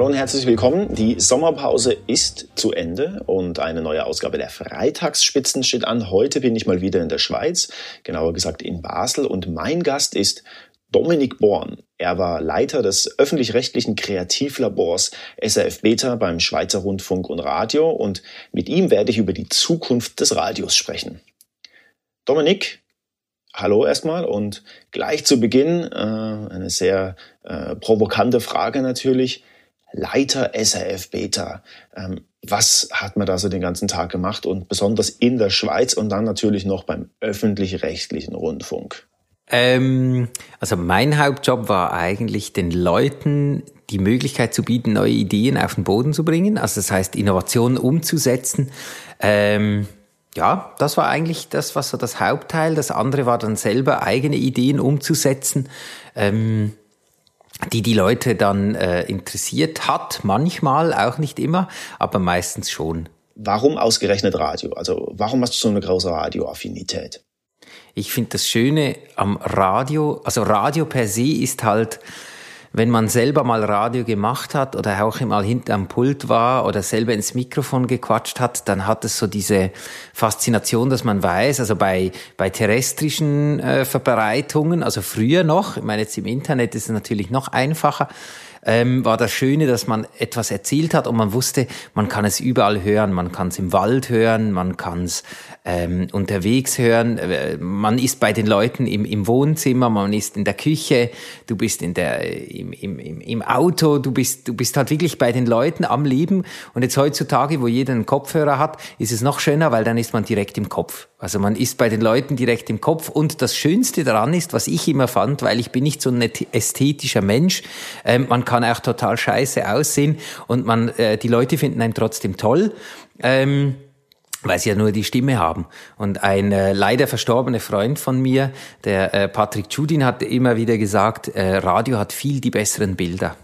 Hallo und herzlich willkommen. Die Sommerpause ist zu Ende und eine neue Ausgabe der Freitagsspitzen steht an. Heute bin ich mal wieder in der Schweiz, genauer gesagt in Basel und mein Gast ist Dominik Born. Er war Leiter des öffentlich-rechtlichen Kreativlabors SRF Beta beim Schweizer Rundfunk und Radio und mit ihm werde ich über die Zukunft des Radios sprechen. Dominik, hallo erstmal und gleich zu Beginn äh, eine sehr äh, provokante Frage natürlich. Leiter SRF Beta. Ähm, was hat man da so den ganzen Tag gemacht und besonders in der Schweiz und dann natürlich noch beim öffentlich-rechtlichen Rundfunk? Ähm, also mein Hauptjob war eigentlich den Leuten die Möglichkeit zu bieten, neue Ideen auf den Boden zu bringen. Also das heißt, Innovationen umzusetzen. Ähm, ja, das war eigentlich das, was so das Hauptteil. Das andere war dann selber eigene Ideen umzusetzen. Ähm, die die Leute dann äh, interessiert hat, manchmal, auch nicht immer, aber meistens schon. Warum ausgerechnet Radio? Also warum hast du so eine große Radioaffinität? Ich finde das Schöne am Radio, also Radio per se ist halt wenn man selber mal Radio gemacht hat oder auch mal hinterm Pult war oder selber ins Mikrofon gequatscht hat, dann hat es so diese Faszination, dass man weiß, also bei, bei terrestrischen äh, Verbreitungen, also früher noch, ich meine jetzt im Internet ist es natürlich noch einfacher, ähm, war das Schöne, dass man etwas erzählt hat und man wusste, man kann es überall hören. Man kann es im Wald hören, man kann es ähm, unterwegs hören. Äh, man ist bei den Leuten im, im Wohnzimmer, man ist in der Küche, du bist in der, im, im, im Auto, du bist, du bist halt wirklich bei den Leuten am Leben. Und jetzt heutzutage, wo jeder einen Kopfhörer hat, ist es noch schöner, weil dann ist man direkt im Kopf. Also man ist bei den Leuten direkt im Kopf. Und das Schönste daran ist, was ich immer fand, weil ich bin nicht so ein ästhetischer Mensch, ähm, man kann auch total scheiße aussehen und man, äh, die Leute finden einen trotzdem toll. Ähm, weil sie ja nur die Stimme haben. Und ein äh, leider verstorbener Freund von mir, der äh, Patrick Judin, hat immer wieder gesagt, äh, Radio hat viel die besseren Bilder.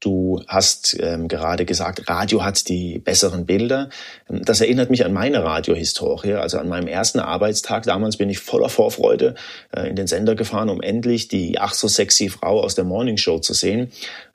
Du hast ähm, gerade gesagt, Radio hat die besseren Bilder. Das erinnert mich an meine Radiohistorie. Also an meinem ersten Arbeitstag damals bin ich voller Vorfreude äh, in den Sender gefahren, um endlich die ach so sexy Frau aus der Morning Show zu sehen,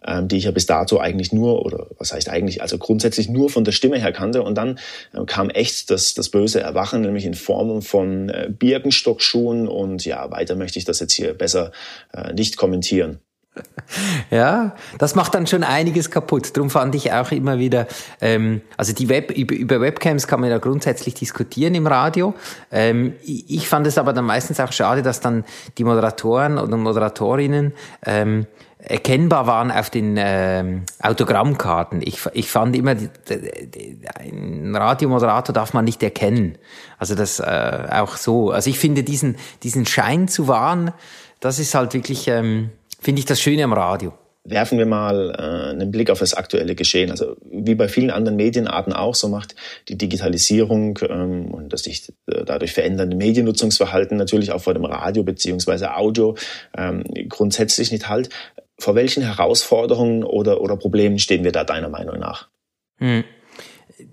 ähm, die ich ja bis dato eigentlich nur, oder was heißt eigentlich, also grundsätzlich nur von der Stimme her kannte. Und dann äh, kam echt das, das böse Erwachen, nämlich in Form von äh, Birkenstockschuhen. Und ja, weiter möchte ich das jetzt hier besser äh, nicht kommentieren. Ja, das macht dann schon einiges kaputt. Darum fand ich auch immer wieder, ähm, also die Web, über, über Webcams kann man ja grundsätzlich diskutieren im Radio. Ähm, ich fand es aber dann meistens auch schade, dass dann die Moderatoren oder Moderatorinnen ähm, erkennbar waren auf den ähm, Autogrammkarten. Ich, ich fand immer, ein Radiomoderator darf man nicht erkennen. Also das äh, auch so. Also ich finde diesen, diesen Schein zu wahren, das ist halt wirklich... Ähm, finde ich das Schöne am Radio. Werfen wir mal äh, einen Blick auf das aktuelle Geschehen. Also wie bei vielen anderen Medienarten auch, so macht die Digitalisierung ähm, und das sich äh, dadurch verändernde Mediennutzungsverhalten natürlich auch vor dem Radio beziehungsweise Audio ähm, grundsätzlich nicht halt. Vor welchen Herausforderungen oder, oder Problemen stehen wir da deiner Meinung nach? Hm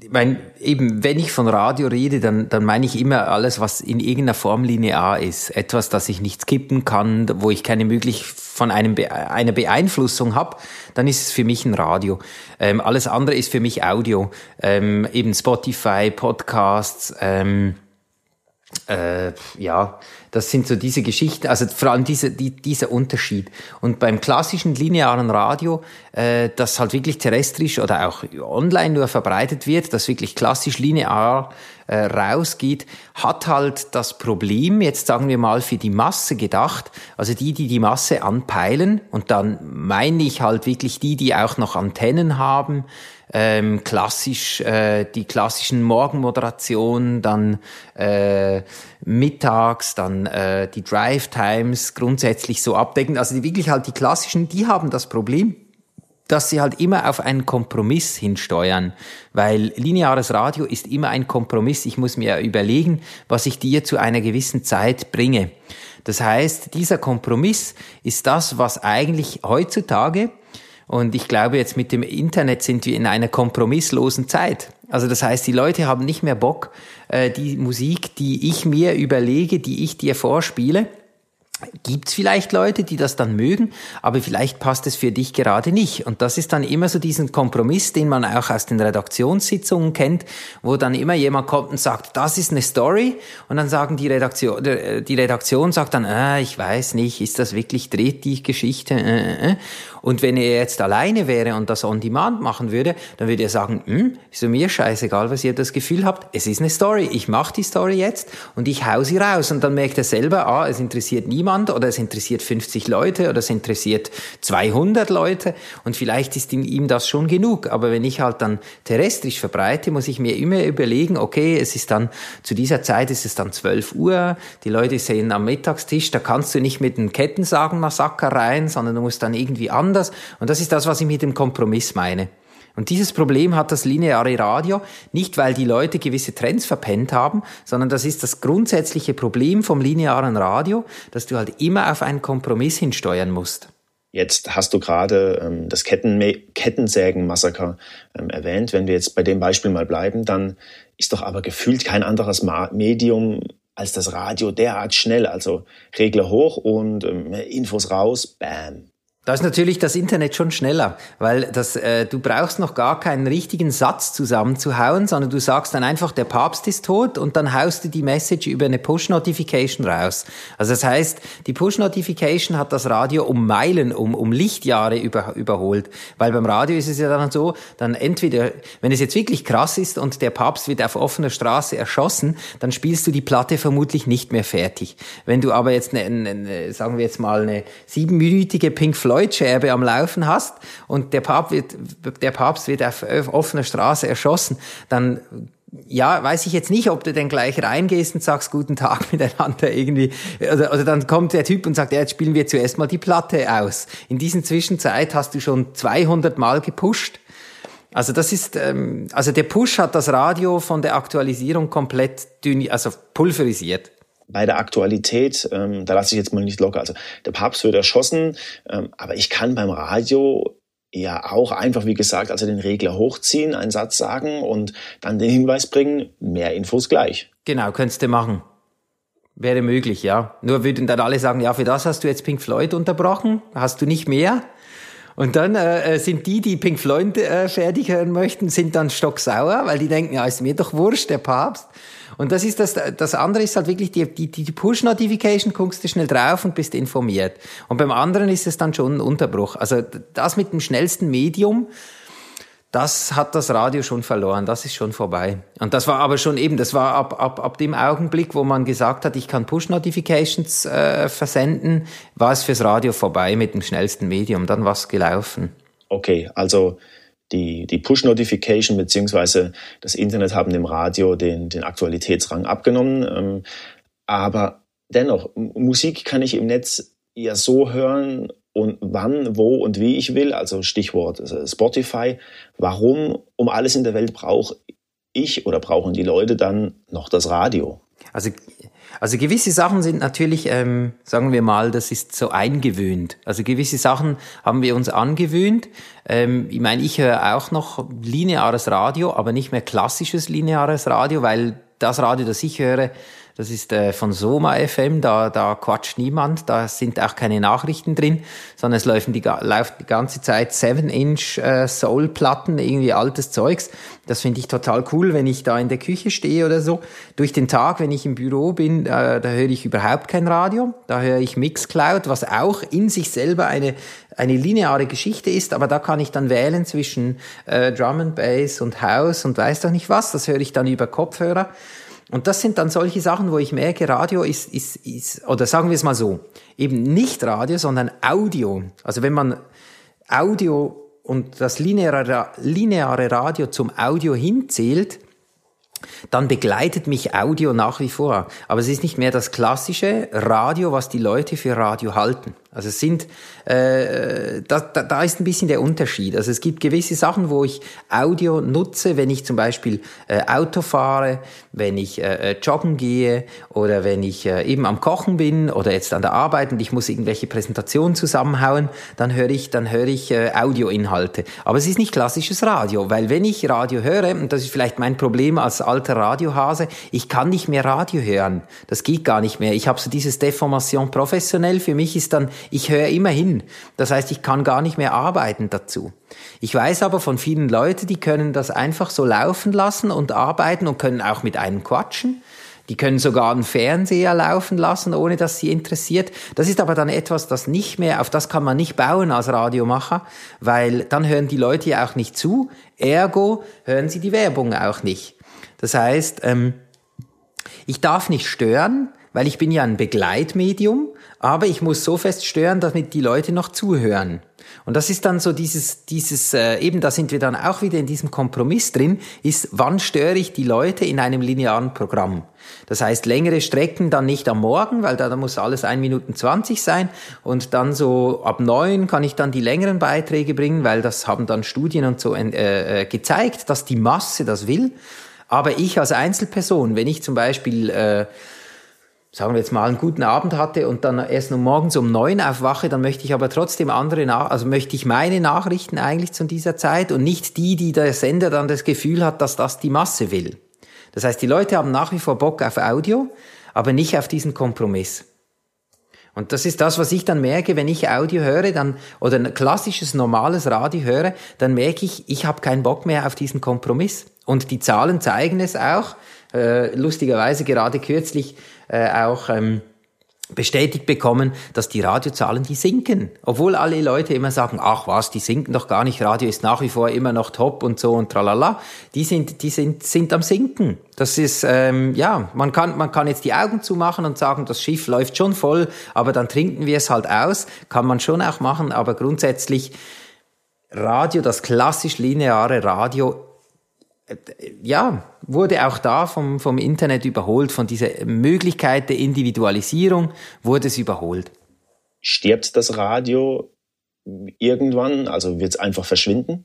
ich meine, eben, wenn ich von Radio rede, dann, dann meine ich immer alles, was in irgendeiner Form linear ist. Etwas, das ich nicht skippen kann, wo ich keine möglich von einem Be einer Beeinflussung habe, dann ist es für mich ein Radio. Ähm, alles andere ist für mich Audio. Ähm, eben Spotify, Podcasts, ähm, äh, ja, das sind so diese Geschichten, also vor allem diese, die, dieser Unterschied. Und beim klassischen linearen Radio, äh, das halt wirklich terrestrisch oder auch online nur verbreitet wird, das wirklich klassisch linear äh, rausgeht, hat halt das Problem, jetzt sagen wir mal für die Masse gedacht, also die, die die Masse anpeilen, und dann meine ich halt wirklich die, die auch noch Antennen haben, ähm, klassisch äh, die klassischen Morgenmoderationen, dann äh, mittags, dann äh, die Drive Times grundsätzlich so abdecken. Also die wirklich halt die klassischen, die haben das Problem, dass sie halt immer auf einen Kompromiss hinsteuern, weil lineares Radio ist immer ein Kompromiss. Ich muss mir überlegen, was ich dir zu einer gewissen Zeit bringe. Das heißt, dieser Kompromiss ist das, was eigentlich heutzutage und ich glaube, jetzt mit dem Internet sind wir in einer kompromisslosen Zeit. Also das heißt, die Leute haben nicht mehr Bock, äh, die Musik, die ich mir überlege, die ich dir vorspiele, gibt's vielleicht Leute, die das dann mögen, aber vielleicht passt es für dich gerade nicht. Und das ist dann immer so diesen Kompromiss, den man auch aus den Redaktionssitzungen kennt, wo dann immer jemand kommt und sagt, das ist eine Story, und dann sagen die Redaktion, die Redaktion sagt dann, äh, ich weiß nicht, ist das wirklich dreht die Geschichte? Äh, äh. äh. Und wenn er jetzt alleine wäre und das on demand machen würde, dann würde er sagen, hm, ist mir scheißegal, was ihr das Gefühl habt, es ist eine Story, ich mache die Story jetzt und ich hau sie raus. Und dann merkt er selber, ah, es interessiert niemand oder es interessiert 50 Leute oder es interessiert 200 Leute und vielleicht ist ihm das schon genug. Aber wenn ich halt dann terrestrisch verbreite, muss ich mir immer überlegen, okay, es ist dann, zu dieser Zeit ist es dann 12 Uhr, die Leute sehen am Mittagstisch, da kannst du nicht mit einem Kettensagen-Massaker rein, sondern du musst dann irgendwie an anders. Und das ist das, was ich mit dem Kompromiss meine. Und dieses Problem hat das lineare Radio nicht, weil die Leute gewisse Trends verpennt haben, sondern das ist das grundsätzliche Problem vom linearen Radio, dass du halt immer auf einen Kompromiss hinsteuern musst. Jetzt hast du gerade ähm, das Kettensägen-Massaker ähm, erwähnt. Wenn wir jetzt bei dem Beispiel mal bleiben, dann ist doch aber gefühlt kein anderes Medium als das Radio derart schnell. Also Regler hoch und ähm, Infos raus, bam. Da ist natürlich das Internet schon schneller, weil das, äh, du brauchst noch gar keinen richtigen Satz zusammenzuhauen, sondern du sagst dann einfach, der Papst ist tot und dann haust du die Message über eine Push-Notification raus. Also das heißt, die Push-Notification hat das Radio um Meilen, um, um Lichtjahre über, überholt, weil beim Radio ist es ja dann so, dann entweder, wenn es jetzt wirklich krass ist und der Papst wird auf offener Straße erschossen, dann spielst du die Platte vermutlich nicht mehr fertig. Wenn du aber jetzt, eine, eine, sagen wir jetzt mal, eine siebenminütige Pink Floyd Floyd-Scherbe am Laufen hast und der Papst wird, der Papst wird auf offener Straße erschossen, dann ja, weiß ich jetzt nicht, ob du denn gleich reingehst und sagst guten Tag miteinander irgendwie. Oder, oder dann kommt der Typ und sagt, ja, jetzt spielen wir zuerst mal die Platte aus. In diesen Zwischenzeit hast du schon 200 Mal gepusht. Also das ist, ähm, also der Push hat das Radio von der Aktualisierung komplett also pulverisiert bei der Aktualität, ähm, da lasse ich jetzt mal nicht locker. Also der Papst wird erschossen, ähm, aber ich kann beim Radio ja auch einfach, wie gesagt, also den Regler hochziehen, einen Satz sagen und dann den Hinweis bringen, mehr Infos gleich. Genau, könntest du machen. Wäre möglich, ja. Nur würden dann alle sagen, ja, für das hast du jetzt Pink Floyd unterbrochen, hast du nicht mehr. Und dann äh, äh sind die, die Pink Floyd äh, fertig hören möchten, sind dann stocksauer, weil die denken, ja, ist mir doch wurscht, der Papst. Und das ist das, das andere ist halt wirklich die, die, die Push-Notification, guckst du schnell drauf und bist informiert. Und beim anderen ist es dann schon ein Unterbruch. Also das mit dem schnellsten Medium, das hat das Radio schon verloren, das ist schon vorbei. Und das war aber schon eben, das war ab, ab, ab dem Augenblick, wo man gesagt hat, ich kann Push-Notifications äh, versenden, war es fürs Radio vorbei mit dem schnellsten Medium, dann war es gelaufen. Okay, also die, die Push-Notification beziehungsweise das Internet haben dem Radio den, den Aktualitätsrang abgenommen. Ähm, aber dennoch, Musik kann ich im Netz ja so hören und wann, wo und wie ich will, also Stichwort äh, Spotify. Warum um alles in der Welt brauche ich oder brauchen die Leute dann noch das Radio? Also also gewisse Sachen sind natürlich, ähm, sagen wir mal, das ist so eingewöhnt. Also gewisse Sachen haben wir uns angewöhnt. Ähm, ich meine, ich höre auch noch lineares Radio, aber nicht mehr klassisches lineares Radio, weil das Radio, das ich höre, das ist äh, von Soma FM, da, da quatscht niemand, da sind auch keine Nachrichten drin, sondern es laufen die, läuft die ganze Zeit 7-Inch äh, Soul-Platten, irgendwie altes Zeugs. Das finde ich total cool, wenn ich da in der Küche stehe oder so. Durch den Tag, wenn ich im Büro bin, äh, da höre ich überhaupt kein Radio. Da höre ich Mixcloud, was auch in sich selber eine, eine lineare Geschichte ist, aber da kann ich dann wählen zwischen äh, Drum and Bass und House und weiß doch nicht was. Das höre ich dann über Kopfhörer. Und das sind dann solche Sachen, wo ich merke, Radio ist, ist, ist, oder sagen wir es mal so, eben nicht Radio, sondern Audio. Also wenn man Audio und das lineare, lineare Radio zum Audio hinzählt, dann begleitet mich Audio nach wie vor. Aber es ist nicht mehr das klassische Radio, was die Leute für Radio halten. Also es sind, äh, da, da, da ist ein bisschen der Unterschied. Also es gibt gewisse Sachen, wo ich Audio nutze, wenn ich zum Beispiel äh, Auto fahre, wenn ich äh, äh, joggen gehe oder wenn ich äh, eben am Kochen bin oder jetzt an der Arbeit und ich muss irgendwelche Präsentationen zusammenhauen, dann höre ich, dann höre ich äh, Audioinhalte. Aber es ist nicht klassisches Radio, weil wenn ich Radio höre, und das ist vielleicht mein Problem als alter Radiohase, ich kann nicht mehr Radio hören. Das geht gar nicht mehr. Ich habe so dieses Deformation professionell. Für mich ist dann ich höre immer hin. Das heißt, ich kann gar nicht mehr arbeiten dazu. Ich weiß aber von vielen Leuten, die können das einfach so laufen lassen und arbeiten und können auch mit einem quatschen. Die können sogar einen Fernseher laufen lassen, ohne dass sie interessiert. Das ist aber dann etwas, das nicht mehr, auf das kann man nicht bauen als Radiomacher, weil dann hören die Leute ja auch nicht zu. Ergo hören sie die Werbung auch nicht. Das heißt, ähm, ich darf nicht stören, weil ich bin ja ein Begleitmedium aber ich muss so fest stören, damit die Leute noch zuhören. Und das ist dann so dieses, dieses, äh, eben da sind wir dann auch wieder in diesem Kompromiss drin, ist, wann störe ich die Leute in einem linearen Programm? Das heißt, längere Strecken dann nicht am Morgen, weil da, da muss alles 1 Minuten 20 sein. Und dann so ab neun kann ich dann die längeren Beiträge bringen, weil das haben dann Studien und so äh, äh, gezeigt, dass die Masse das will. Aber ich als Einzelperson, wenn ich zum Beispiel äh, sagen wir jetzt mal, einen guten Abend hatte und dann erst nur morgens um neun aufwache, dann möchte ich aber trotzdem andere, nach also möchte ich meine Nachrichten eigentlich zu dieser Zeit und nicht die, die der Sender dann das Gefühl hat, dass das die Masse will. Das heißt, die Leute haben nach wie vor Bock auf Audio, aber nicht auf diesen Kompromiss. Und das ist das, was ich dann merke, wenn ich Audio höre, dann oder ein klassisches normales Radio höre, dann merke ich, ich habe keinen Bock mehr auf diesen Kompromiss. Und die Zahlen zeigen es auch. Äh, lustigerweise gerade kürzlich äh, auch ähm, bestätigt bekommen, dass die Radiozahlen, die sinken. Obwohl alle Leute immer sagen, ach was, die sinken doch gar nicht, Radio ist nach wie vor immer noch top und so und tralala. Die sind, die sind, sind am sinken. Das ist, ähm, ja, man kann, man kann jetzt die Augen zumachen und sagen, das Schiff läuft schon voll, aber dann trinken wir es halt aus. Kann man schon auch machen, aber grundsätzlich Radio, das klassisch lineare Radio ja, wurde auch da vom, vom Internet überholt, von dieser Möglichkeit der Individualisierung wurde es überholt. Stirbt das Radio irgendwann? Also wird es einfach verschwinden?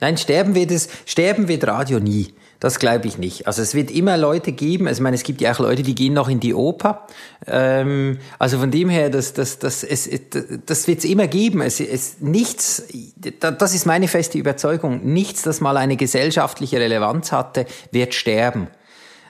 Nein, sterben wird es, sterben wird Radio nie. Das glaube ich nicht. Also es wird immer Leute geben, also ich meine, es gibt ja auch Leute, die gehen noch in die Oper. Ähm, also von dem her, das, das, das, es, das wird es immer geben. Es, es, nichts, das ist meine feste Überzeugung, nichts, das mal eine gesellschaftliche Relevanz hatte, wird sterben.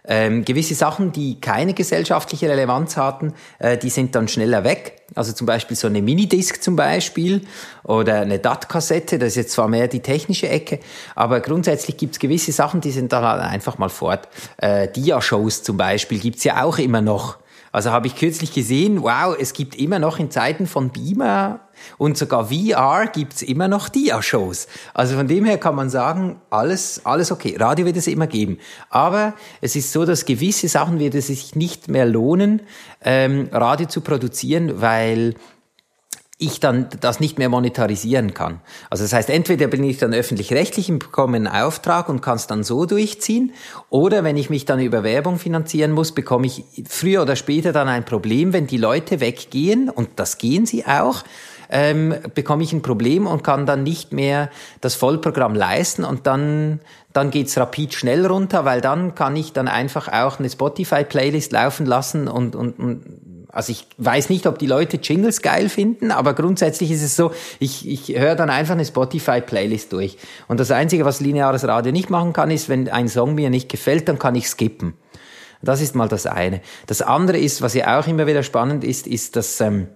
Ähm, gewisse Sachen, die keine gesellschaftliche Relevanz hatten, äh, die sind dann schneller weg. Also zum Beispiel so eine Minidisc zum Beispiel oder eine DAT-Kassette, das ist jetzt zwar mehr die technische Ecke, aber grundsätzlich gibt's gewisse Sachen, die sind dann halt einfach mal fort. Äh, Dia-Shows zum Beispiel gibt's ja auch immer noch. Also habe ich kürzlich gesehen, wow, es gibt immer noch in Zeiten von Beamer und sogar VR gibt's immer noch Dia-Shows. Also von dem her kann man sagen, alles, alles okay. Radio wird es immer geben. Aber es ist so, dass gewisse Sachen wird es sich nicht mehr lohnen, ähm, Radio zu produzieren, weil ich dann das nicht mehr monetarisieren kann. Also das heißt, entweder bin ich dann öffentlich-rechtlich und bekomme einen Auftrag und kann es dann so durchziehen, oder wenn ich mich dann über Werbung finanzieren muss, bekomme ich früher oder später dann ein Problem, wenn die Leute weggehen, und das gehen sie auch, ähm, bekomme ich ein Problem und kann dann nicht mehr das Vollprogramm leisten und dann, dann geht's rapid schnell runter, weil dann kann ich dann einfach auch eine Spotify-Playlist laufen lassen und, und, und also ich weiß nicht, ob die Leute Jingles geil finden, aber grundsätzlich ist es so, ich, ich höre dann einfach eine Spotify-Playlist durch. Und das Einzige, was lineares Radio nicht machen kann, ist, wenn ein Song mir nicht gefällt, dann kann ich skippen. Das ist mal das eine. Das andere ist, was ja auch immer wieder spannend ist, ist, dass ähm,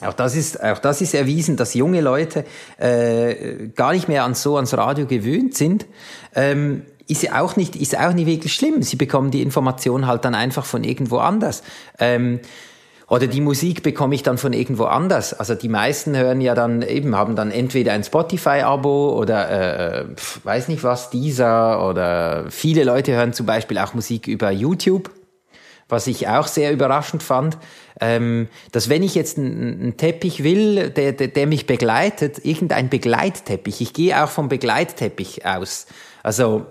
auch das ist, auch das ist erwiesen, dass junge Leute äh, gar nicht mehr an so ans Radio gewöhnt sind. Ähm, ist ja auch nicht, ist auch nicht wirklich schlimm. Sie bekommen die Information halt dann einfach von irgendwo anders. Ähm, oder die Musik bekomme ich dann von irgendwo anders. Also die meisten hören ja dann eben, haben dann entweder ein Spotify-Abo oder äh, weiß nicht was, dieser oder viele Leute hören zum Beispiel auch Musik über YouTube was ich auch sehr überraschend fand, ähm, dass wenn ich jetzt einen, einen Teppich will, der, der, der mich begleitet, irgendein Begleitteppich, ich gehe auch vom Begleitteppich aus. Also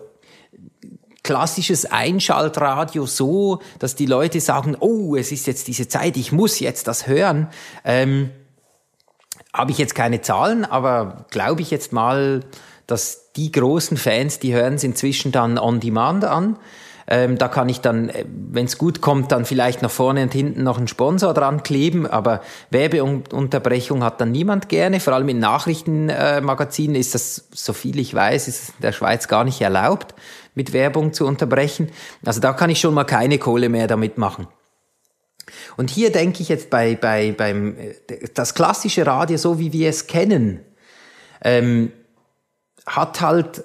klassisches Einschaltradio so, dass die Leute sagen, oh, es ist jetzt diese Zeit, ich muss jetzt das hören. Ähm, habe ich jetzt keine Zahlen, aber glaube ich jetzt mal, dass die großen Fans, die hören es inzwischen dann on demand an. Ähm, da kann ich dann, äh, wenn es gut kommt, dann vielleicht nach vorne und hinten noch einen Sponsor dran kleben, aber Werbeunterbrechung hat dann niemand gerne. Vor allem in Nachrichtenmagazinen ist das, so viel ich weiß, ist in der Schweiz gar nicht erlaubt, mit Werbung zu unterbrechen. Also da kann ich schon mal keine Kohle mehr damit machen. Und hier denke ich jetzt bei, bei, beim, äh, das klassische Radio, so wie wir es kennen, ähm, hat halt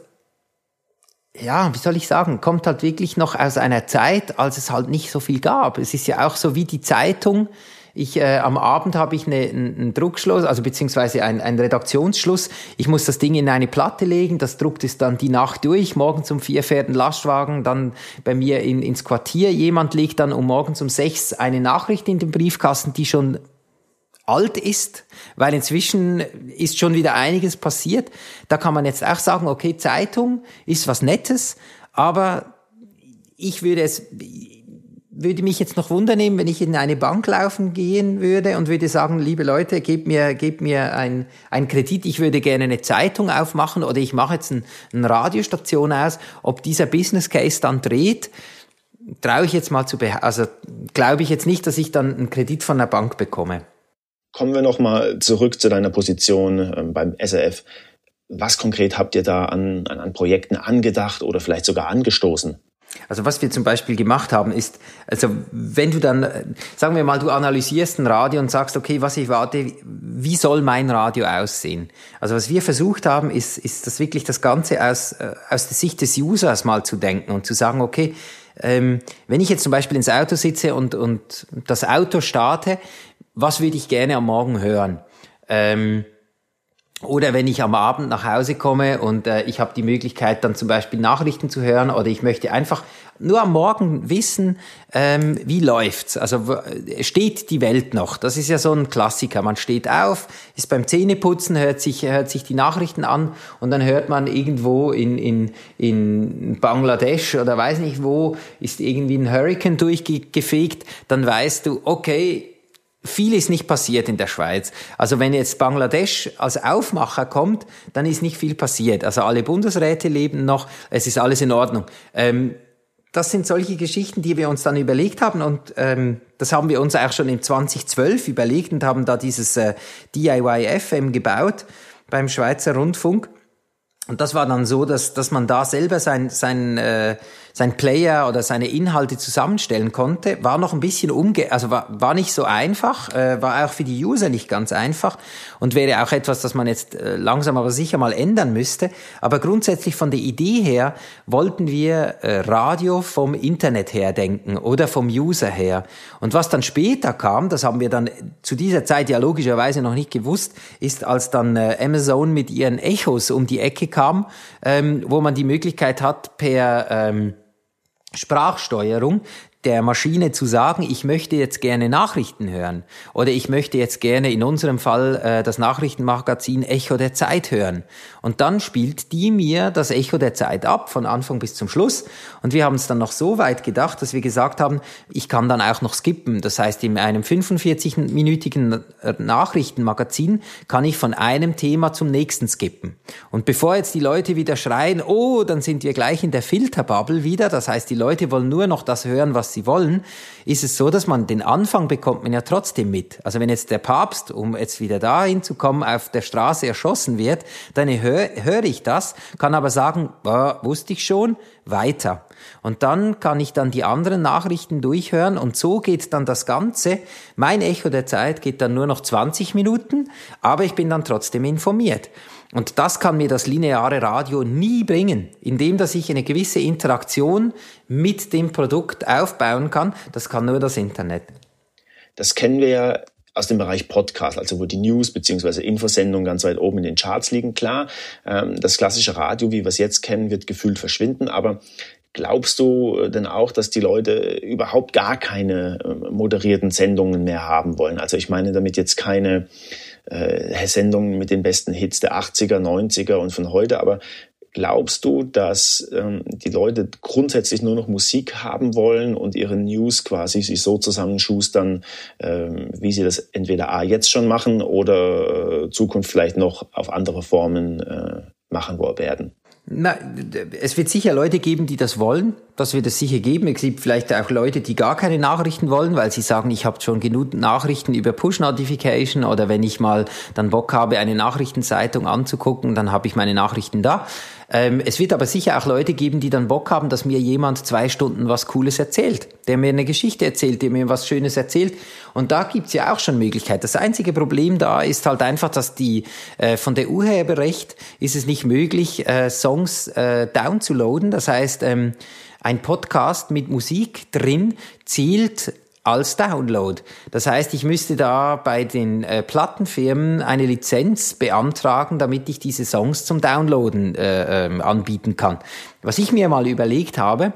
ja, wie soll ich sagen, kommt halt wirklich noch aus einer Zeit, als es halt nicht so viel gab. Es ist ja auch so wie die Zeitung. Ich, äh, am Abend habe ich eine, einen Druckschluss, also beziehungsweise einen, einen Redaktionsschluss. Ich muss das Ding in eine Platte legen, das druckt es dann die Nacht durch. Morgens um vier fährt ein Lastwagen dann bei mir in, ins Quartier. Jemand legt dann um morgens um sechs eine Nachricht in den Briefkasten, die schon alt ist, weil inzwischen ist schon wieder einiges passiert. Da kann man jetzt auch sagen, okay, Zeitung ist was Nettes, aber ich würde es, würde mich jetzt noch wundern nehmen, wenn ich in eine Bank laufen gehen würde und würde sagen, liebe Leute, gebt mir, gebt mir ein, ein Kredit, ich würde gerne eine Zeitung aufmachen oder ich mache jetzt ein, eine Radiostation aus. Ob dieser Business Case dann dreht, traue ich jetzt mal zu, also glaube ich jetzt nicht, dass ich dann einen Kredit von der Bank bekomme. Kommen wir nochmal zurück zu deiner Position ähm, beim SRF. Was konkret habt ihr da an, an, an Projekten angedacht oder vielleicht sogar angestoßen? Also was wir zum Beispiel gemacht haben, ist, also wenn du dann, sagen wir mal, du analysierst ein Radio und sagst, okay, was ich warte, wie soll mein Radio aussehen? Also was wir versucht haben, ist, ist das wirklich das Ganze aus, äh, aus der Sicht des Users mal zu denken und zu sagen, okay, ähm, wenn ich jetzt zum Beispiel ins Auto sitze und, und das Auto starte, was würde ich gerne am Morgen hören? Ähm, oder wenn ich am Abend nach Hause komme und äh, ich habe die Möglichkeit, dann zum Beispiel Nachrichten zu hören oder ich möchte einfach nur am Morgen wissen, ähm, wie läuft's. Also steht die Welt noch? Das ist ja so ein Klassiker. Man steht auf, ist beim Zähneputzen, hört sich, hört sich die Nachrichten an und dann hört man irgendwo in, in, in Bangladesch oder weiß nicht wo, ist irgendwie ein Hurricane durchgefegt. Dann weißt du, okay, viel ist nicht passiert in der Schweiz. Also wenn jetzt Bangladesch als Aufmacher kommt, dann ist nicht viel passiert. Also alle Bundesräte leben noch, es ist alles in Ordnung. Ähm, das sind solche Geschichten, die wir uns dann überlegt haben und ähm, das haben wir uns auch schon im 2012 überlegt und haben da dieses äh, DIY FM gebaut beim Schweizer Rundfunk. Und das war dann so, dass, dass man da selber sein, sein äh, sein Player oder seine Inhalte zusammenstellen konnte, war noch ein bisschen umge, also war, war nicht so einfach, äh, war auch für die User nicht ganz einfach und wäre auch etwas, das man jetzt äh, langsam aber sicher mal ändern müsste. Aber grundsätzlich von der Idee her wollten wir äh, Radio vom Internet her denken oder vom User her. Und was dann später kam, das haben wir dann zu dieser Zeit ja logischerweise noch nicht gewusst, ist als dann äh, Amazon mit ihren Echos um die Ecke kam, ähm, wo man die Möglichkeit hat per ähm, Sprachsteuerung der Maschine zu sagen, ich möchte jetzt gerne Nachrichten hören oder ich möchte jetzt gerne in unserem Fall äh, das Nachrichtenmagazin Echo der Zeit hören. Und dann spielt die mir das Echo der Zeit ab, von Anfang bis zum Schluss. Und wir haben es dann noch so weit gedacht, dass wir gesagt haben, ich kann dann auch noch skippen. Das heißt, in einem 45-minütigen Nachrichtenmagazin kann ich von einem Thema zum nächsten skippen. Und bevor jetzt die Leute wieder schreien, oh, dann sind wir gleich in der Filterbubble wieder, das heißt, die Leute wollen nur noch das hören, was sie wollen, ist es so, dass man den Anfang bekommt man ja trotzdem mit. Also wenn jetzt der Papst, um jetzt wieder dahin zu kommen, auf der Straße erschossen wird, dann höre hör ich das, kann aber sagen, oh, wusste ich schon, weiter. Und dann kann ich dann die anderen Nachrichten durchhören und so geht dann das Ganze. Mein Echo der Zeit geht dann nur noch 20 Minuten, aber ich bin dann trotzdem informiert. Und das kann mir das lineare Radio nie bringen, indem dass ich eine gewisse Interaktion mit dem Produkt aufbauen kann. Das kann nur das Internet. Das kennen wir ja aus dem Bereich Podcast, also wo die News bzw. Infosendungen ganz weit oben in den Charts liegen. Klar, ähm, das klassische Radio, wie wir es jetzt kennen, wird gefühlt verschwinden, aber Glaubst du denn auch, dass die Leute überhaupt gar keine ähm, moderierten Sendungen mehr haben wollen? Also ich meine damit jetzt keine äh, Sendungen mit den besten Hits der 80er, 90er und von heute, aber Glaubst du, dass ähm, die Leute grundsätzlich nur noch Musik haben wollen und ihre News quasi sich so zusammenschustern, ähm, wie sie das entweder A jetzt schon machen oder äh, Zukunft vielleicht noch auf andere Formen äh, machen werden? Na, es wird sicher Leute geben, die das wollen. Das wird es sicher geben. Es gibt vielleicht auch Leute, die gar keine Nachrichten wollen, weil sie sagen, ich habe schon genug Nachrichten über Push-Notification oder wenn ich mal dann Bock habe, eine Nachrichtenzeitung anzugucken, dann habe ich meine Nachrichten da. Ähm, es wird aber sicher auch Leute geben, die dann Bock haben, dass mir jemand zwei Stunden was Cooles erzählt, der mir eine Geschichte erzählt, der mir was Schönes erzählt. Und da gibt's ja auch schon Möglichkeit. Das einzige Problem da ist halt einfach, dass die äh, von der Urheberrecht ist es nicht möglich, äh, Songs äh, downzuladen. Das heißt, ähm, ein Podcast mit Musik drin zielt als Download. Das heißt, ich müsste da bei den äh, Plattenfirmen eine Lizenz beantragen, damit ich diese Songs zum Downloaden äh, ähm, anbieten kann. Was ich mir mal überlegt habe,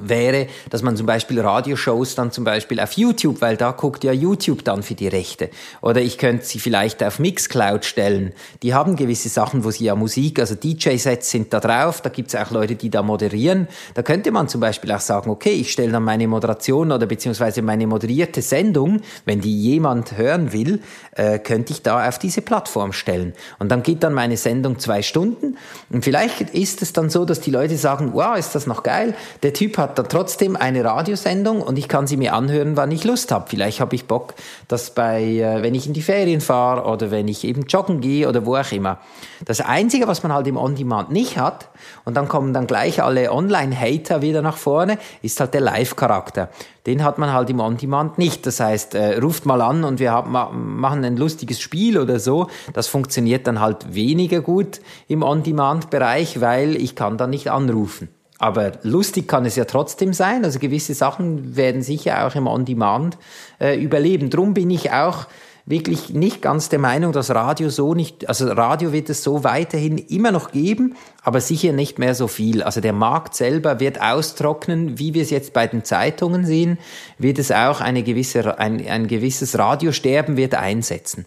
wäre, dass man zum Beispiel Radioshows dann zum Beispiel auf YouTube, weil da guckt ja YouTube dann für die Rechte. Oder ich könnte sie vielleicht auf Mixcloud stellen. Die haben gewisse Sachen, wo sie ja Musik, also DJ-Sets sind da drauf, da gibt's auch Leute, die da moderieren. Da könnte man zum Beispiel auch sagen, okay, ich stelle dann meine Moderation oder beziehungsweise meine moderierte Sendung, wenn die jemand hören will, äh, könnte ich da auf diese Plattform stellen. Und dann geht dann meine Sendung zwei Stunden und vielleicht ist es dann so, dass die Leute sagen, wow, ist das noch geil, der Typ hat dann trotzdem eine Radiosendung und ich kann sie mir anhören, wann ich Lust habe. Vielleicht habe ich Bock, dass bei, äh, wenn ich in die Ferien fahre oder wenn ich eben joggen gehe oder wo auch immer. Das Einzige, was man halt im On-Demand nicht hat, und dann kommen dann gleich alle Online-Hater wieder nach vorne, ist halt der Live-Charakter. Den hat man halt im On-Demand nicht. Das heißt, äh, ruft mal an und wir haben, machen ein lustiges Spiel oder so. Das funktioniert dann halt weniger gut im On-Demand-Bereich, weil ich kann dann nicht anrufen. Aber lustig kann es ja trotzdem sein. Also gewisse Sachen werden sicher auch im On-Demand äh, überleben. Drum bin ich auch wirklich nicht ganz der Meinung, dass Radio so nicht, also Radio wird es so weiterhin immer noch geben, aber sicher nicht mehr so viel. Also der Markt selber wird austrocknen, wie wir es jetzt bei den Zeitungen sehen, wird es auch eine gewisse, ein, ein gewisses Radiosterben wird einsetzen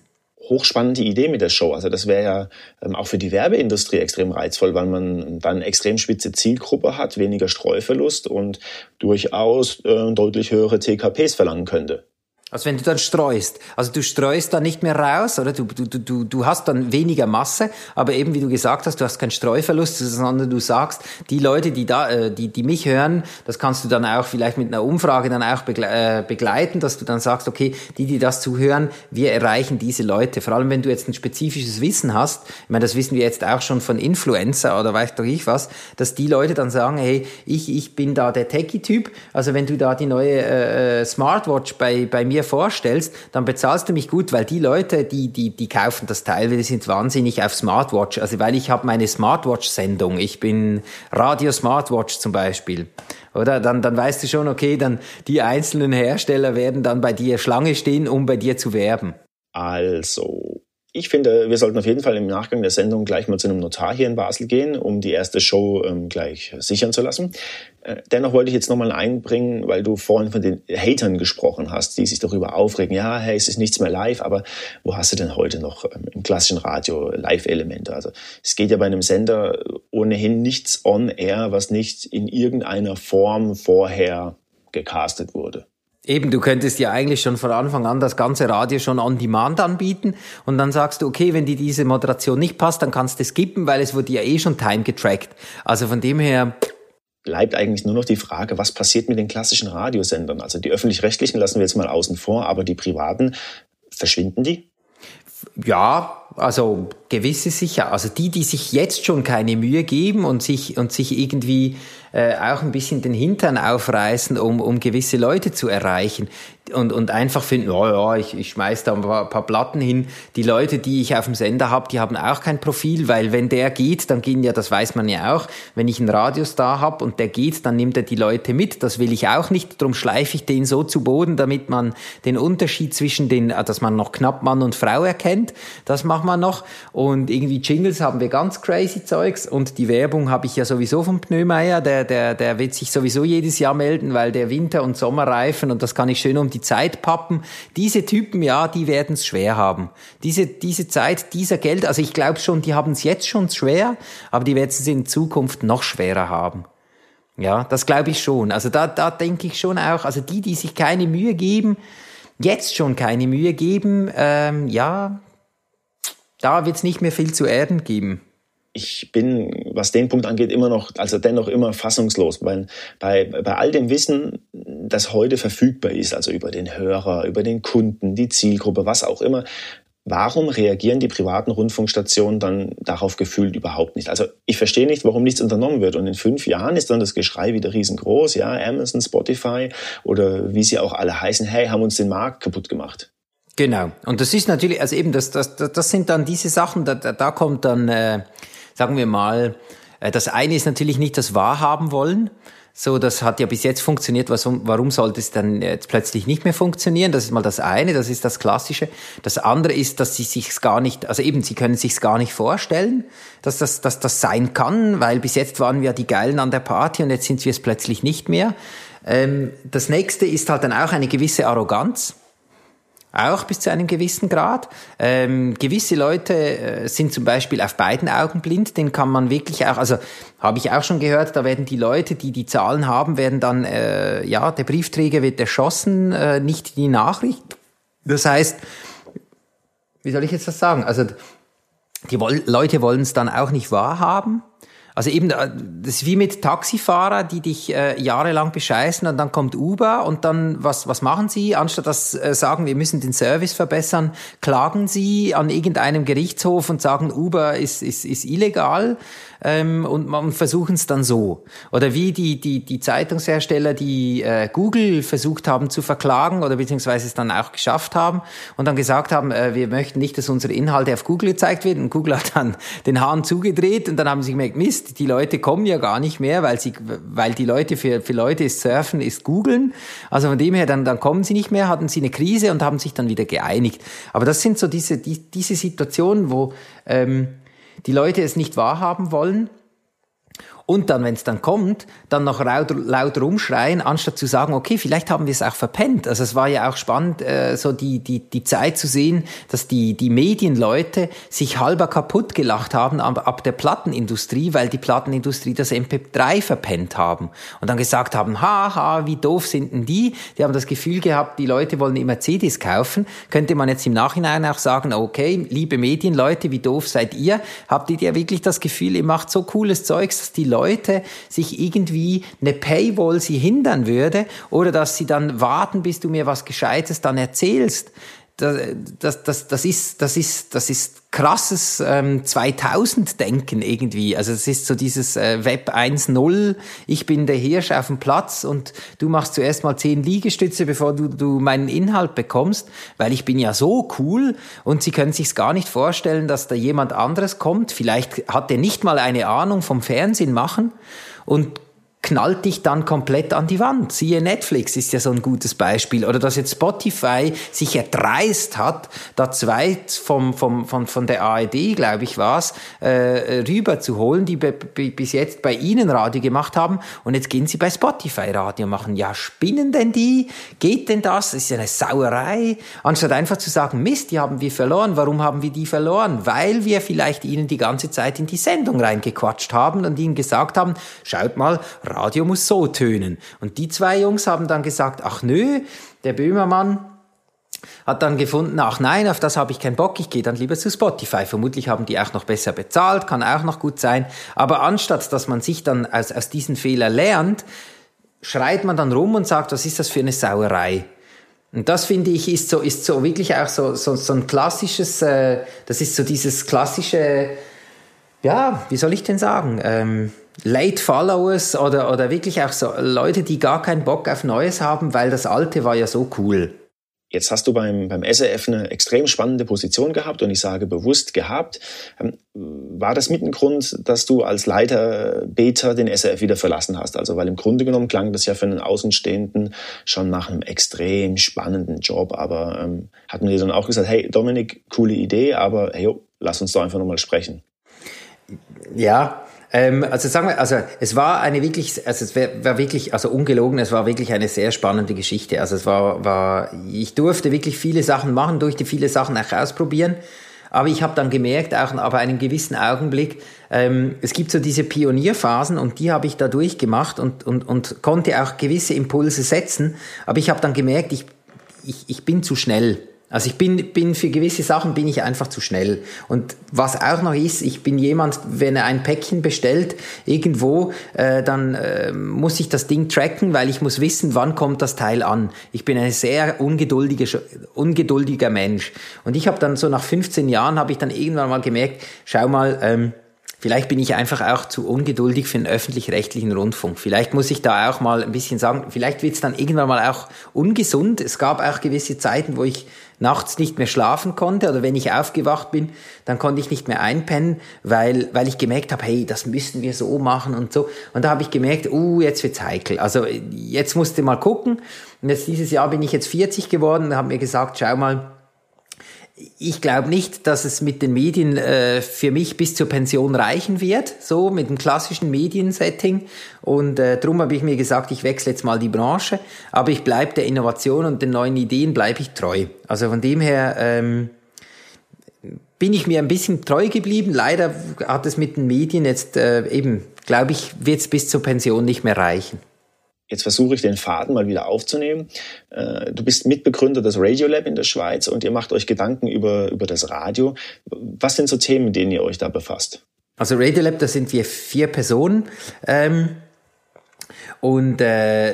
hochspannende Idee mit der Show. Also das wäre ja ähm, auch für die Werbeindustrie extrem reizvoll, weil man dann extrem spitze Zielgruppe hat, weniger Streuverlust und durchaus äh, deutlich höhere TKPs verlangen könnte. Also wenn du dann streust, also du streust dann nicht mehr raus, oder? Du, du, du, du hast dann weniger Masse, aber eben wie du gesagt hast, du hast keinen Streuverlust, sondern du sagst, die Leute, die da, äh, die, die mich hören, das kannst du dann auch vielleicht mit einer Umfrage dann auch äh, begleiten, dass du dann sagst, okay, die, die das zuhören, wir erreichen diese Leute. Vor allem, wenn du jetzt ein spezifisches Wissen hast, ich meine, das wissen wir jetzt auch schon von Influencer oder weiß doch ich was, dass die Leute dann sagen, hey, ich, ich bin da der Techie-Typ, also wenn du da die neue äh, äh Smartwatch bei, bei mir dir vorstellst, dann bezahlst du mich gut, weil die Leute, die, die, die kaufen das Teil, die sind wahnsinnig auf Smartwatch. Also weil ich habe meine Smartwatch-Sendung. Ich bin Radio Smartwatch zum Beispiel. Oder? Dann, dann weißt du schon, okay, dann die einzelnen Hersteller werden dann bei dir Schlange stehen, um bei dir zu werben. Also, ich finde, wir sollten auf jeden Fall im Nachgang der Sendung gleich mal zu einem Notar hier in Basel gehen, um die erste Show ähm, gleich sichern zu lassen. Äh, dennoch wollte ich jetzt nochmal einbringen, weil du vorhin von den Hatern gesprochen hast, die sich darüber aufregen. Ja, hey, es ist nichts mehr live, aber wo hast du denn heute noch ähm, im klassischen Radio Live-Elemente? Also es geht ja bei einem Sender ohnehin nichts on air, was nicht in irgendeiner Form vorher gecastet wurde. Eben, du könntest ja eigentlich schon von Anfang an das ganze Radio schon on demand anbieten und dann sagst du, okay, wenn dir diese Moderation nicht passt, dann kannst du es skippen, weil es wurde ja eh schon time getrackt. Also von dem her bleibt eigentlich nur noch die Frage, was passiert mit den klassischen Radiosendern? Also die öffentlich-rechtlichen lassen wir jetzt mal außen vor, aber die privaten, verschwinden die? Ja, also gewisse sicher. Also die, die sich jetzt schon keine Mühe geben und sich und sich irgendwie äh, auch ein bisschen den Hintern aufreißen, um, um gewisse Leute zu erreichen und, und einfach finden, oh ja, ich, ich schmeiß da ein paar, paar Platten hin. Die Leute, die ich auf dem Sender habe, die haben auch kein Profil, weil wenn der geht, dann gehen ja, das weiß man ja auch, wenn ich einen Radiostar habe und der geht, dann nimmt er die Leute mit. Das will ich auch nicht, darum schleife ich den so zu Boden, damit man den Unterschied zwischen den, äh, dass man noch knapp Mann und Frau erkennt, das macht man noch. und irgendwie Jingles haben wir ganz crazy Zeugs und die Werbung habe ich ja sowieso vom Pneumeier, der, der, der wird sich sowieso jedes Jahr melden, weil der Winter- und Sommerreifen und das kann ich schön um die Zeit pappen. Diese Typen, ja, die werden es schwer haben. Diese, diese Zeit, dieser Geld, also ich glaube schon, die haben es jetzt schon schwer, aber die werden es in Zukunft noch schwerer haben. Ja, das glaube ich schon. Also da, da denke ich schon auch, also die, die sich keine Mühe geben, jetzt schon keine Mühe geben, ähm, ja, da wird es nicht mehr viel zu erden geben. Ich bin, was den Punkt angeht, immer noch, also dennoch immer fassungslos, weil bei, bei all dem Wissen, das heute verfügbar ist, also über den Hörer, über den Kunden, die Zielgruppe, was auch immer, Warum reagieren die privaten Rundfunkstationen dann darauf gefühlt überhaupt nicht? Also ich verstehe nicht, warum nichts unternommen wird. Und in fünf Jahren ist dann das Geschrei wieder riesengroß. Ja, Amazon, Spotify oder wie sie auch alle heißen, hey, haben uns den Markt kaputt gemacht. Genau. Und das ist natürlich, also eben, das, das, das sind dann diese Sachen, da, da kommt dann, äh, sagen wir mal, äh, das eine ist natürlich nicht das Wahrhaben wollen. So, das hat ja bis jetzt funktioniert. Was, warum sollte es dann jetzt plötzlich nicht mehr funktionieren? Das ist mal das eine, das ist das Klassische. Das andere ist, dass sie sich's gar nicht, also eben, sie können sich's gar nicht vorstellen, dass das, dass das sein kann, weil bis jetzt waren wir die Geilen an der Party und jetzt sind wir es plötzlich nicht mehr. Ähm, das nächste ist halt dann auch eine gewisse Arroganz auch bis zu einem gewissen Grad. Ähm, gewisse Leute äh, sind zum Beispiel auf beiden Augen blind, den kann man wirklich auch, also habe ich auch schon gehört, da werden die Leute, die die Zahlen haben, werden dann, äh, ja, der Briefträger wird erschossen, äh, nicht die Nachricht. Das heißt, wie soll ich jetzt das sagen? Also die Leute wollen es dann auch nicht wahrhaben. Also eben, äh, das ist wie mit Taxifahrer, die dich äh, jahrelang bescheißen und dann kommt Uber und dann, was, was machen sie? Anstatt dass äh, sagen, wir müssen den Service verbessern, klagen sie an irgendeinem Gerichtshof und sagen, Uber ist, ist, ist illegal ähm, und man versuchen es dann so. Oder wie die, die, die Zeitungshersteller, die äh, Google versucht haben zu verklagen oder beziehungsweise es dann auch geschafft haben und dann gesagt haben, äh, wir möchten nicht, dass unsere Inhalte auf Google gezeigt werden. Und Google hat dann den Hahn zugedreht und dann haben sie gemerkt, Mist, die Leute kommen ja gar nicht mehr, weil sie, weil die Leute für, für Leute ist Surfen, ist Googlen. Also von dem her, dann, dann kommen sie nicht mehr, hatten sie eine Krise und haben sich dann wieder geeinigt. Aber das sind so diese, die, diese Situationen, wo ähm, die Leute es nicht wahrhaben wollen und dann, wenn es dann kommt, dann noch lauter, lauter rumschreien, anstatt zu sagen, okay, vielleicht haben wir es auch verpennt. Also es war ja auch spannend, äh, so die, die, die Zeit zu sehen, dass die, die Medienleute sich halber kaputt gelacht haben ab, ab der Plattenindustrie, weil die Plattenindustrie das MP3 verpennt haben. Und dann gesagt haben, haha, wie doof sind denn die? Die haben das Gefühl gehabt, die Leute wollen immer CDs kaufen. Könnte man jetzt im Nachhinein auch sagen, okay, liebe Medienleute, wie doof seid ihr? Habt ihr ja wirklich das Gefühl, ihr macht so cooles Zeugs, dass die Leute sich irgendwie eine Paywall sie hindern würde oder dass sie dann warten, bis du mir was Gescheites dann erzählst. Das, das, das, ist, das, ist, das ist krasses ähm, 2000-Denken irgendwie. Also es ist so dieses äh, Web 1.0, ich bin der Hirsch auf dem Platz und du machst zuerst mal zehn Liegestütze, bevor du, du meinen Inhalt bekommst, weil ich bin ja so cool und sie können sich's gar nicht vorstellen, dass da jemand anderes kommt. Vielleicht hat er nicht mal eine Ahnung vom Fernsehen machen und knallt dich dann komplett an die Wand. Siehe Netflix ist ja so ein gutes Beispiel. Oder dass jetzt Spotify sich erdreist hat, da zwei vom, vom, von, von der ARD, glaube ich, war's, äh, rüber zu holen, die bis jetzt bei Ihnen Radio gemacht haben. Und jetzt gehen sie bei Spotify Radio machen. Ja, spinnen denn die? Geht denn das? Das ist ja eine Sauerei. Anstatt einfach zu sagen, Mist, die haben wir verloren. Warum haben wir die verloren? Weil wir vielleicht ihnen die ganze Zeit in die Sendung reingequatscht haben und ihnen gesagt haben, schaut mal, Radio muss so tönen. Und die zwei Jungs haben dann gesagt, ach nö, der Böhmermann hat dann gefunden, ach nein, auf das habe ich keinen Bock, ich gehe dann lieber zu Spotify. Vermutlich haben die auch noch besser bezahlt, kann auch noch gut sein. Aber anstatt, dass man sich dann aus, aus diesen Fehlern lernt, schreit man dann rum und sagt, was ist das für eine Sauerei? Und das finde ich ist so, ist so wirklich auch so, so, so ein klassisches, äh, das ist so dieses klassische, ja, wie soll ich denn sagen? Ähm, Late Followers oder, oder wirklich auch so Leute, die gar keinen Bock auf Neues haben, weil das Alte war ja so cool. Jetzt hast du beim, beim SRF eine extrem spannende Position gehabt und ich sage bewusst gehabt. Ähm, war das mit ein Grund, dass du als Leiter Beta den SRF wieder verlassen hast? Also, weil im Grunde genommen klang das ja für einen Außenstehenden schon nach einem extrem spannenden Job, aber ähm, hat man dir dann auch gesagt, hey Dominik, coole Idee, aber hey, Lass uns da einfach nochmal sprechen. Ja, ähm, also sagen wir, also es war eine wirklich, also es war wirklich, also ungelogen, es war wirklich eine sehr spannende Geschichte. Also es war, war, ich durfte wirklich viele Sachen machen, durfte viele Sachen auch ausprobieren. Aber ich habe dann gemerkt, auch ab einem gewissen Augenblick, ähm, es gibt so diese Pionierphasen und die habe ich da durchgemacht und, und, und konnte auch gewisse Impulse setzen. Aber ich habe dann gemerkt, ich, ich, ich bin zu schnell. Also ich bin, bin für gewisse Sachen bin ich einfach zu schnell. Und was auch noch ist, ich bin jemand, wenn er ein Päckchen bestellt irgendwo, äh, dann äh, muss ich das Ding tracken, weil ich muss wissen, wann kommt das Teil an. Ich bin ein sehr ungeduldiger, ungeduldiger Mensch. Und ich habe dann so nach 15 Jahren habe ich dann irgendwann mal gemerkt, schau mal, ähm, Vielleicht bin ich einfach auch zu ungeduldig für den öffentlich-rechtlichen Rundfunk. Vielleicht muss ich da auch mal ein bisschen sagen, vielleicht wird es dann irgendwann mal auch ungesund. Es gab auch gewisse Zeiten, wo ich nachts nicht mehr schlafen konnte oder wenn ich aufgewacht bin, dann konnte ich nicht mehr einpennen, weil, weil ich gemerkt habe, hey, das müssen wir so machen und so. Und da habe ich gemerkt, uh, jetzt wird's heikel. Also jetzt musste mal gucken. Und jetzt dieses Jahr bin ich jetzt 40 geworden und habe mir gesagt, schau mal, ich glaube nicht, dass es mit den Medien äh, für mich bis zur Pension reichen wird, so mit dem klassischen Mediensetting. Und äh, darum habe ich mir gesagt, ich wechsle jetzt mal die Branche, aber ich bleibe der Innovation und den neuen Ideen bleibe ich treu. Also von dem her ähm, bin ich mir ein bisschen treu geblieben. Leider hat es mit den Medien jetzt äh, eben, glaube ich, wird es bis zur Pension nicht mehr reichen. Jetzt versuche ich den Faden mal wieder aufzunehmen. Äh, du bist Mitbegründer des Radiolab in der Schweiz und ihr macht euch Gedanken über, über das Radio. Was sind so Themen, mit denen ihr euch da befasst? Also Radiolab, da sind wir vier Personen. Ähm, und äh,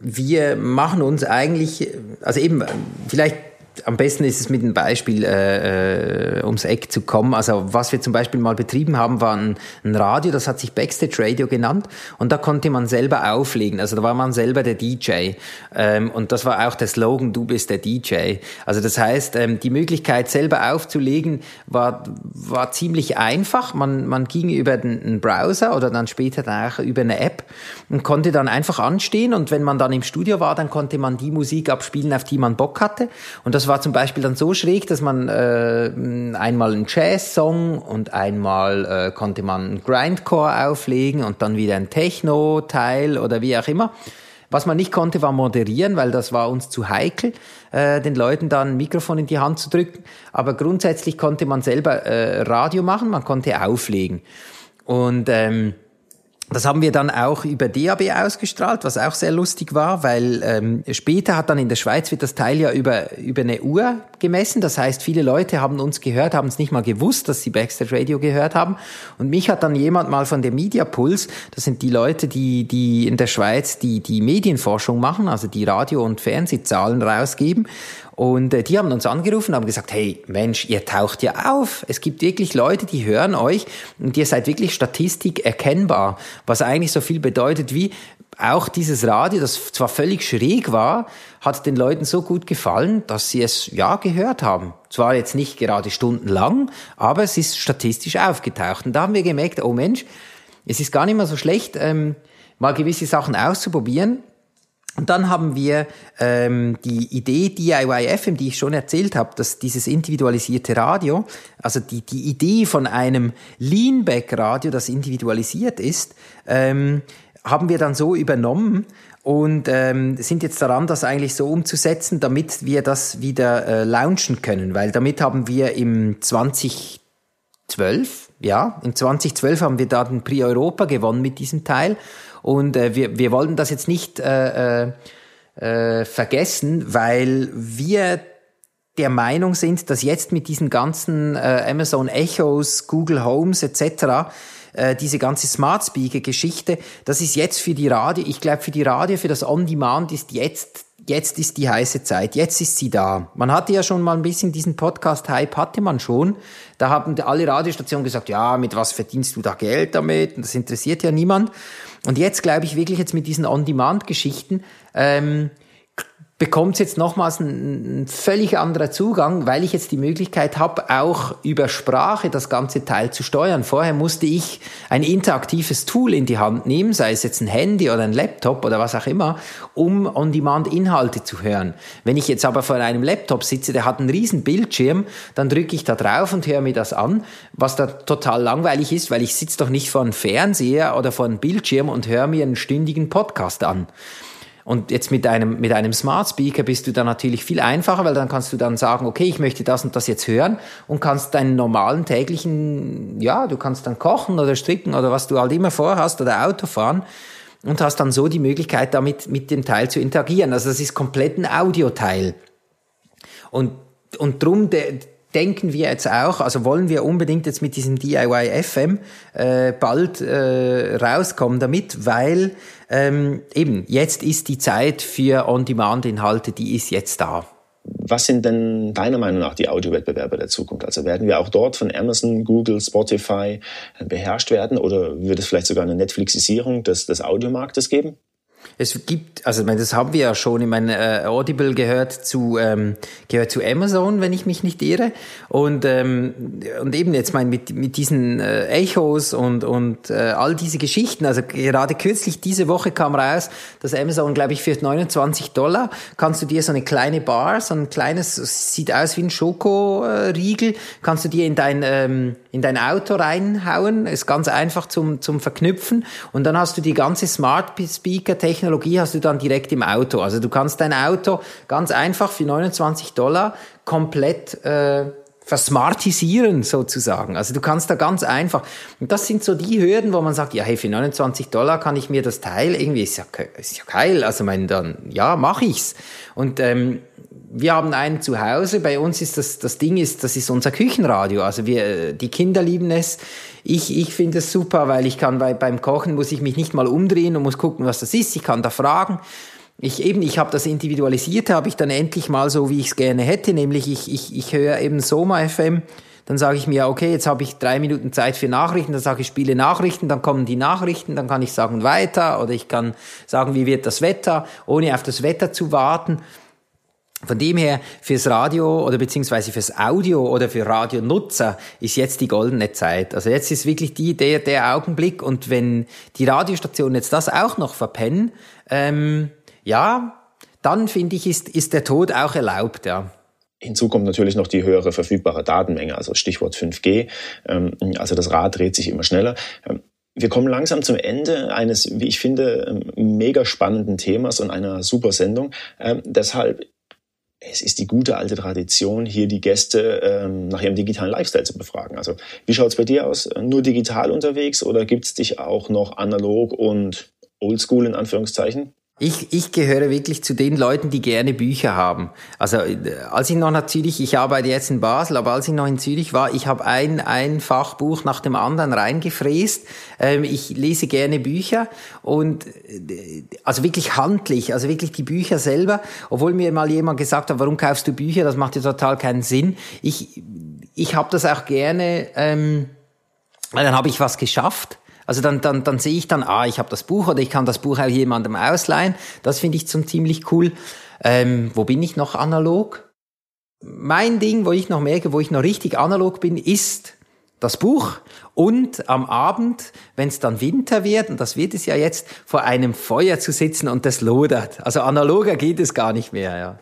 wir machen uns eigentlich, also eben, vielleicht am besten ist es mit einem Beispiel äh, äh, ums Eck zu kommen. Also was wir zum Beispiel mal betrieben haben, war ein, ein, Radio, das hat sich Backstage Radio genannt und da konnte man selber auflegen. Also da war man selber der DJ ähm, und das war auch der Slogan, du bist der DJ. Also das heißt, ähm, die Möglichkeit selber aufzulegen war, war ziemlich einfach. Man, man ging über den Browser oder dann später auch über eine App und konnte dann einfach anstehen und wenn man dann im Studio war, dann konnte man die Musik abspielen, auf die man Bock hatte und das war zum Beispiel dann so schräg, dass man äh, einmal einen Jazz-Song und einmal äh, konnte man einen Grindcore auflegen und dann wieder ein Techno-Teil oder wie auch immer. Was man nicht konnte, war moderieren, weil das war uns zu heikel, äh, den Leuten dann ein Mikrofon in die Hand zu drücken. Aber grundsätzlich konnte man selber äh, Radio machen, man konnte auflegen. Und ähm, das haben wir dann auch über DAB ausgestrahlt, was auch sehr lustig war, weil ähm, später hat dann in der Schweiz wird das Teil ja über, über eine Uhr gemessen. Das heißt, viele Leute haben uns gehört, haben es nicht mal gewusst, dass sie Backstage Radio gehört haben. Und mich hat dann jemand mal von der Media Pulse, das sind die Leute, die, die in der Schweiz die, die Medienforschung machen, also die Radio- und Fernsehzahlen rausgeben. Und äh, die haben uns angerufen haben gesagt, hey Mensch, ihr taucht ja auf. Es gibt wirklich Leute, die hören euch und ihr seid wirklich Statistik erkennbar. Was eigentlich so viel bedeutet wie, auch dieses Radio, das zwar völlig schräg war, hat den Leuten so gut gefallen, dass sie es ja gehört haben. Zwar jetzt nicht gerade stundenlang, aber es ist statistisch aufgetaucht. Und da haben wir gemerkt, oh Mensch, es ist gar nicht mehr so schlecht, ähm, mal gewisse Sachen auszuprobieren. Und dann haben wir ähm, die Idee DIY FM, die ich schon erzählt habe, dass dieses individualisierte Radio, also die, die Idee von einem Leanback-Radio, das individualisiert ist, ähm, haben wir dann so übernommen und ähm, sind jetzt daran, das eigentlich so umzusetzen, damit wir das wieder äh, launchen können, weil damit haben wir im 2012, ja, im 2012 haben wir da den Prix Europa gewonnen mit diesem Teil und äh, wir, wir wollten das jetzt nicht äh, äh, äh, vergessen, weil wir der Meinung sind, dass jetzt mit diesen ganzen äh, Amazon Echos, Google Homes etc., äh, diese ganze Smart Speaker Geschichte, das ist jetzt für die Radio, ich glaube für die Radio, für das On-Demand ist jetzt jetzt ist die heiße Zeit, jetzt ist sie da. Man hatte ja schon mal ein bisschen diesen Podcast-Hype, hatte man schon. Da haben alle Radiostationen gesagt, ja, mit was verdienst du da Geld damit? Das interessiert ja niemand. Und jetzt glaube ich wirklich jetzt mit diesen On-Demand-Geschichten, ähm, bekommt jetzt nochmals einen, einen völlig anderer Zugang, weil ich jetzt die Möglichkeit habe, auch über Sprache das ganze Teil zu steuern. Vorher musste ich ein interaktives Tool in die Hand nehmen, sei es jetzt ein Handy oder ein Laptop oder was auch immer, um on-demand Inhalte zu hören. Wenn ich jetzt aber vor einem Laptop sitze, der hat einen riesen Bildschirm, dann drücke ich da drauf und höre mir das an, was da total langweilig ist, weil ich sitze doch nicht vor einem Fernseher oder vor einem Bildschirm und höre mir einen stündigen Podcast an. Und jetzt mit einem, mit einem Smart Speaker bist du dann natürlich viel einfacher, weil dann kannst du dann sagen, okay, ich möchte das und das jetzt hören und kannst deinen normalen täglichen, ja, du kannst dann kochen oder stricken oder was du halt immer vorhast oder Auto fahren und hast dann so die Möglichkeit, damit mit dem Teil zu interagieren. Also das ist komplett ein Audioteil. Und, und drum, der, denken wir jetzt auch, also wollen wir unbedingt jetzt mit diesem DIY FM äh, bald äh, rauskommen damit, weil ähm, eben jetzt ist die Zeit für On-Demand-Inhalte, die ist jetzt da. Was sind denn deiner Meinung nach die Audiowettbewerber der Zukunft? Also werden wir auch dort von Amazon, Google, Spotify äh, beherrscht werden oder wird es vielleicht sogar eine Netflixisierung des, des Audiomarktes geben? Es gibt, also ich meine, das haben wir ja schon, ich meine, äh, Audible gehört zu, ähm, gehört zu Amazon, wenn ich mich nicht irre. Und, ähm, und eben jetzt mein, mit, mit diesen äh, Echos und, und äh, all diese Geschichten, also gerade kürzlich diese Woche kam raus, dass Amazon, glaube ich, für 29 Dollar kannst du dir so eine kleine Bar, so ein kleines, sieht aus wie ein Schokoriegel, kannst du dir in dein, ähm, in dein Auto reinhauen, ist ganz einfach zum, zum Verknüpfen und dann hast du die ganze Smart Speaker Technologie hast du dann direkt im Auto. Also du kannst dein Auto ganz einfach für 29 Dollar komplett äh, versmartisieren sozusagen. Also du kannst da ganz einfach, und das sind so die Hürden, wo man sagt, ja hey, für 29 Dollar kann ich mir das Teil, irgendwie ist ja, ist ja geil, also mein, dann, ja, mach ich's. Und ähm, wir haben einen zu Hause, bei uns ist das, das Ding ist, das ist unser Küchenradio, also wir, die Kinder lieben es, ich, ich finde es super, weil ich kann bei, beim Kochen muss ich mich nicht mal umdrehen und muss gucken, was das ist, ich kann da fragen, ich eben, ich habe das individualisiert, habe ich dann endlich mal so, wie ich es gerne hätte, nämlich ich, ich, ich höre eben Soma FM, dann sage ich mir, okay, jetzt habe ich drei Minuten Zeit für Nachrichten, dann sage ich, spiele Nachrichten, dann kommen die Nachrichten, dann kann ich sagen weiter oder ich kann sagen, wie wird das Wetter, ohne auf das Wetter zu warten. Von dem her, fürs Radio oder beziehungsweise fürs Audio oder für Radionutzer ist jetzt die goldene Zeit. Also jetzt ist wirklich die, der, der Augenblick und wenn die Radiostationen jetzt das auch noch verpennen, ähm, ja, dann finde ich, ist, ist der Tod auch erlaubt, ja. Hinzu kommt natürlich noch die höhere verfügbare Datenmenge, also Stichwort 5G. Ähm, also das Rad dreht sich immer schneller. Ähm, wir kommen langsam zum Ende eines, wie ich finde, ähm, mega spannenden Themas und einer super Sendung. Deshalb es ist die gute alte Tradition, hier die Gäste nach ihrem digitalen Lifestyle zu befragen. Also wie schaut es bei dir aus? Nur digital unterwegs oder gibt es dich auch noch analog und oldschool in Anführungszeichen? Ich, ich gehöre wirklich zu den Leuten, die gerne Bücher haben. Also äh, als ich noch nach Zürich, ich arbeite jetzt in Basel, aber als ich noch in Zürich war, ich habe ein, ein Fachbuch nach dem anderen reingefräst. Ähm, ich lese gerne Bücher und äh, also wirklich handlich, also wirklich die Bücher selber. Obwohl mir mal jemand gesagt hat, warum kaufst du Bücher? Das macht ja total keinen Sinn. Ich, ich habe das auch gerne, ähm, dann habe ich was geschafft also dann, dann, dann sehe ich dann, ah, ich habe das Buch oder ich kann das Buch auch jemandem ausleihen. Das finde ich zum ziemlich cool. Ähm, wo bin ich noch analog? Mein Ding, wo ich noch merke, wo ich noch richtig analog bin, ist das Buch und am Abend, wenn es dann Winter wird, und das wird es ja jetzt, vor einem Feuer zu sitzen und das lodert. Also analoger geht es gar nicht mehr, ja.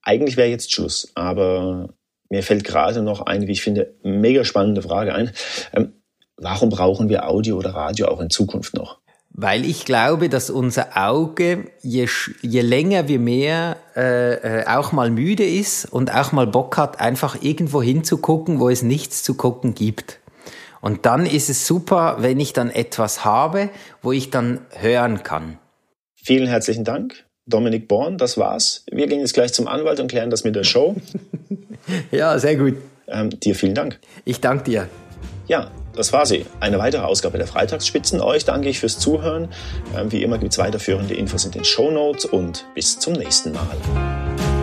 Eigentlich wäre jetzt Schluss, aber mir fällt gerade noch eine, wie ich finde, mega spannende Frage ein. Ähm, Warum brauchen wir Audio oder Radio auch in Zukunft noch? Weil ich glaube, dass unser Auge, je, je länger wir mehr äh, äh, auch mal müde ist und auch mal Bock hat, einfach irgendwo hinzugucken, wo es nichts zu gucken gibt. Und dann ist es super, wenn ich dann etwas habe, wo ich dann hören kann. Vielen herzlichen Dank, Dominik Born. Das war's. Wir gehen jetzt gleich zum Anwalt und klären das mit der Show. ja, sehr gut. Ähm, dir vielen Dank. Ich danke dir. Ja, das war sie. Eine weitere Ausgabe der Freitagsspitzen. Euch danke ich fürs Zuhören. Ähm, wie immer gibt es weiterführende Infos in den Show Notes und bis zum nächsten Mal.